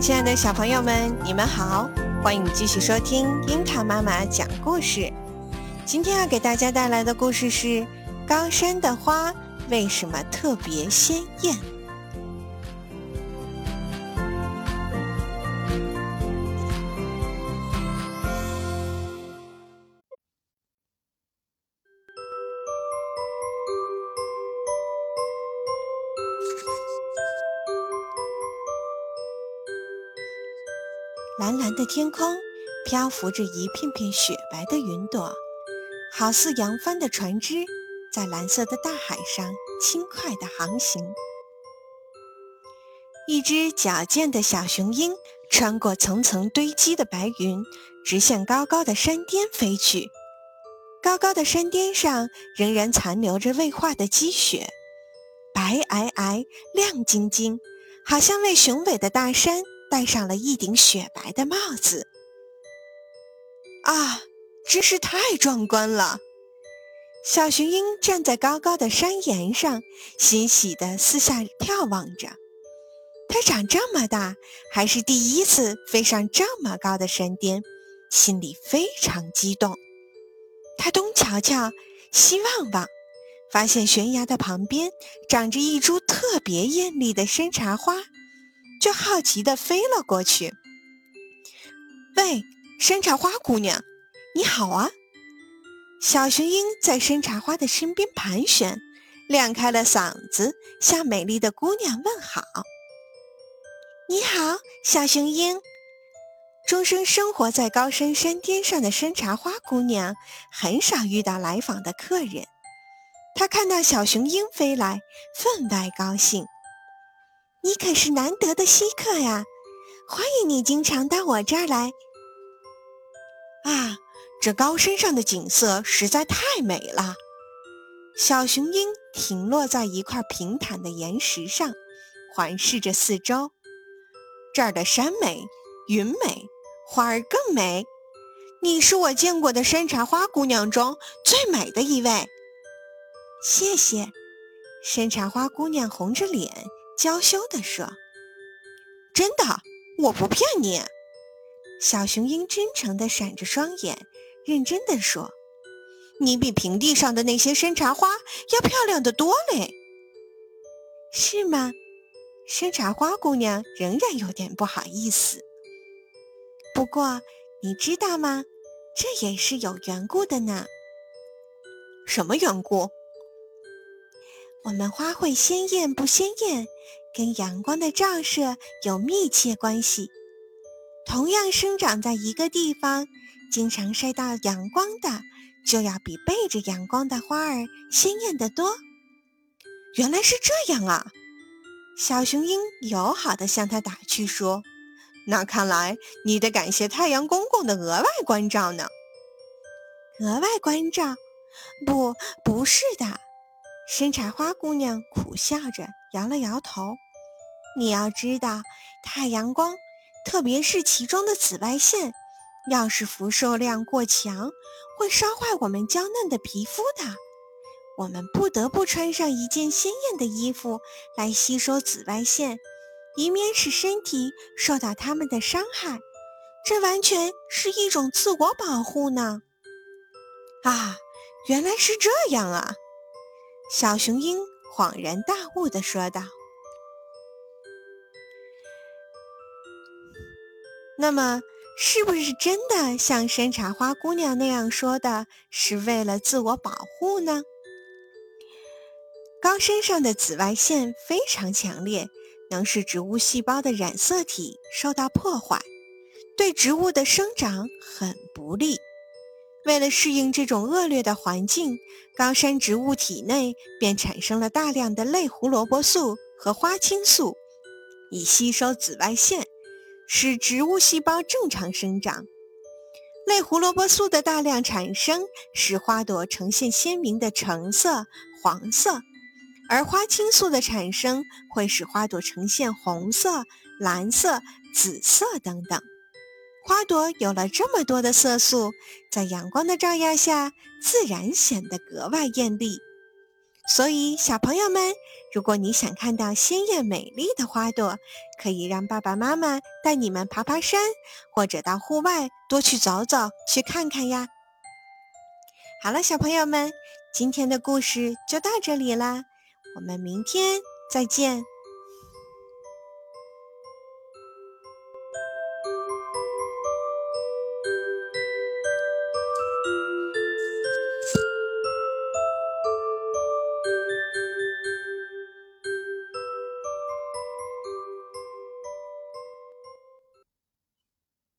亲爱的小朋友们，你们好！欢迎继续收听樱桃妈妈讲故事。今天要给大家带来的故事是《高山的花为什么特别鲜艳》。蓝蓝的天空，漂浮着一片片雪白的云朵，好似扬帆的船只，在蓝色的大海上轻快地航行。一只矫健的小雄鹰穿过层层堆积的白云，直向高高的山巅飞去。高高的山巅上仍然残留着未化的积雪，白皑皑、亮晶晶，好像为雄伟的大山。戴上了一顶雪白的帽子，啊，真是太壮观了！小雄鹰站在高高的山岩上，欣喜地四下眺望着。它长这么大，还是第一次飞上这么高的山巅，心里非常激动。它东瞧瞧，西望望，发现悬崖的旁边长着一株特别艳丽的山茶花。就好奇地飞了过去。喂，山茶花姑娘，你好啊！小雄鹰在山茶花的身边盘旋，亮开了嗓子，向美丽的姑娘问好。你好，小雄鹰。终生生活在高山山巅上的山茶花姑娘，很少遇到来访的客人。她看到小雄鹰飞来，分外高兴。你可是难得的稀客呀，欢迎你经常到我这儿来。啊，这高山上的景色实在太美了。小雄鹰停落在一块平坦的岩石上，环视着四周。这儿的山美，云美，花儿更美。你是我见过的山茶花姑娘中最美的一位。谢谢，山茶花姑娘红着脸。娇羞地说：“真的，我不骗你。”小雄鹰真诚地闪着双眼，认真地说：“你比平地上的那些山茶花要漂亮的多嘞。”是吗？山茶花姑娘仍然有点不好意思。不过你知道吗？这也是有缘故的呢。什么缘故？我们花卉鲜艳不鲜艳，跟阳光的照射有密切关系。同样生长在一个地方，经常晒到阳光的，就要比背着阳光的花儿鲜艳得多。原来是这样啊！小雄鹰友好地向他打趣说：“那看来你得感谢太阳公公的额外关照呢。”额外关照？不，不是的。山茶花姑娘苦笑着摇了摇头。你要知道，太阳光，特别是其中的紫外线，要是辐射量过强，会烧坏我们娇嫩的皮肤的。我们不得不穿上一件鲜艳的衣服来吸收紫外线，以免使身体受到它们的伤害。这完全是一种自我保护呢。啊，原来是这样啊！小雄鹰恍然大悟地说道：“那么，是不是真的像山茶花姑娘那样说的，是为了自我保护呢？”高山上的紫外线非常强烈，能使植物细胞的染色体受到破坏，对植物的生长很不利。为了适应这种恶劣的环境，高山植物体内便产生了大量的类胡萝卜素和花青素，以吸收紫外线，使植物细胞正常生长。类胡萝卜素的大量产生，使花朵呈现鲜明的橙色、黄色；而花青素的产生，会使花朵呈现红色、蓝色、紫色等等。花朵有了这么多的色素，在阳光的照耀下，自然显得格外艳丽。所以，小朋友们，如果你想看到鲜艳美丽的花朵，可以让爸爸妈妈带你们爬爬山，或者到户外多去走走，去看看呀。好了，小朋友们，今天的故事就到这里啦，我们明天再见。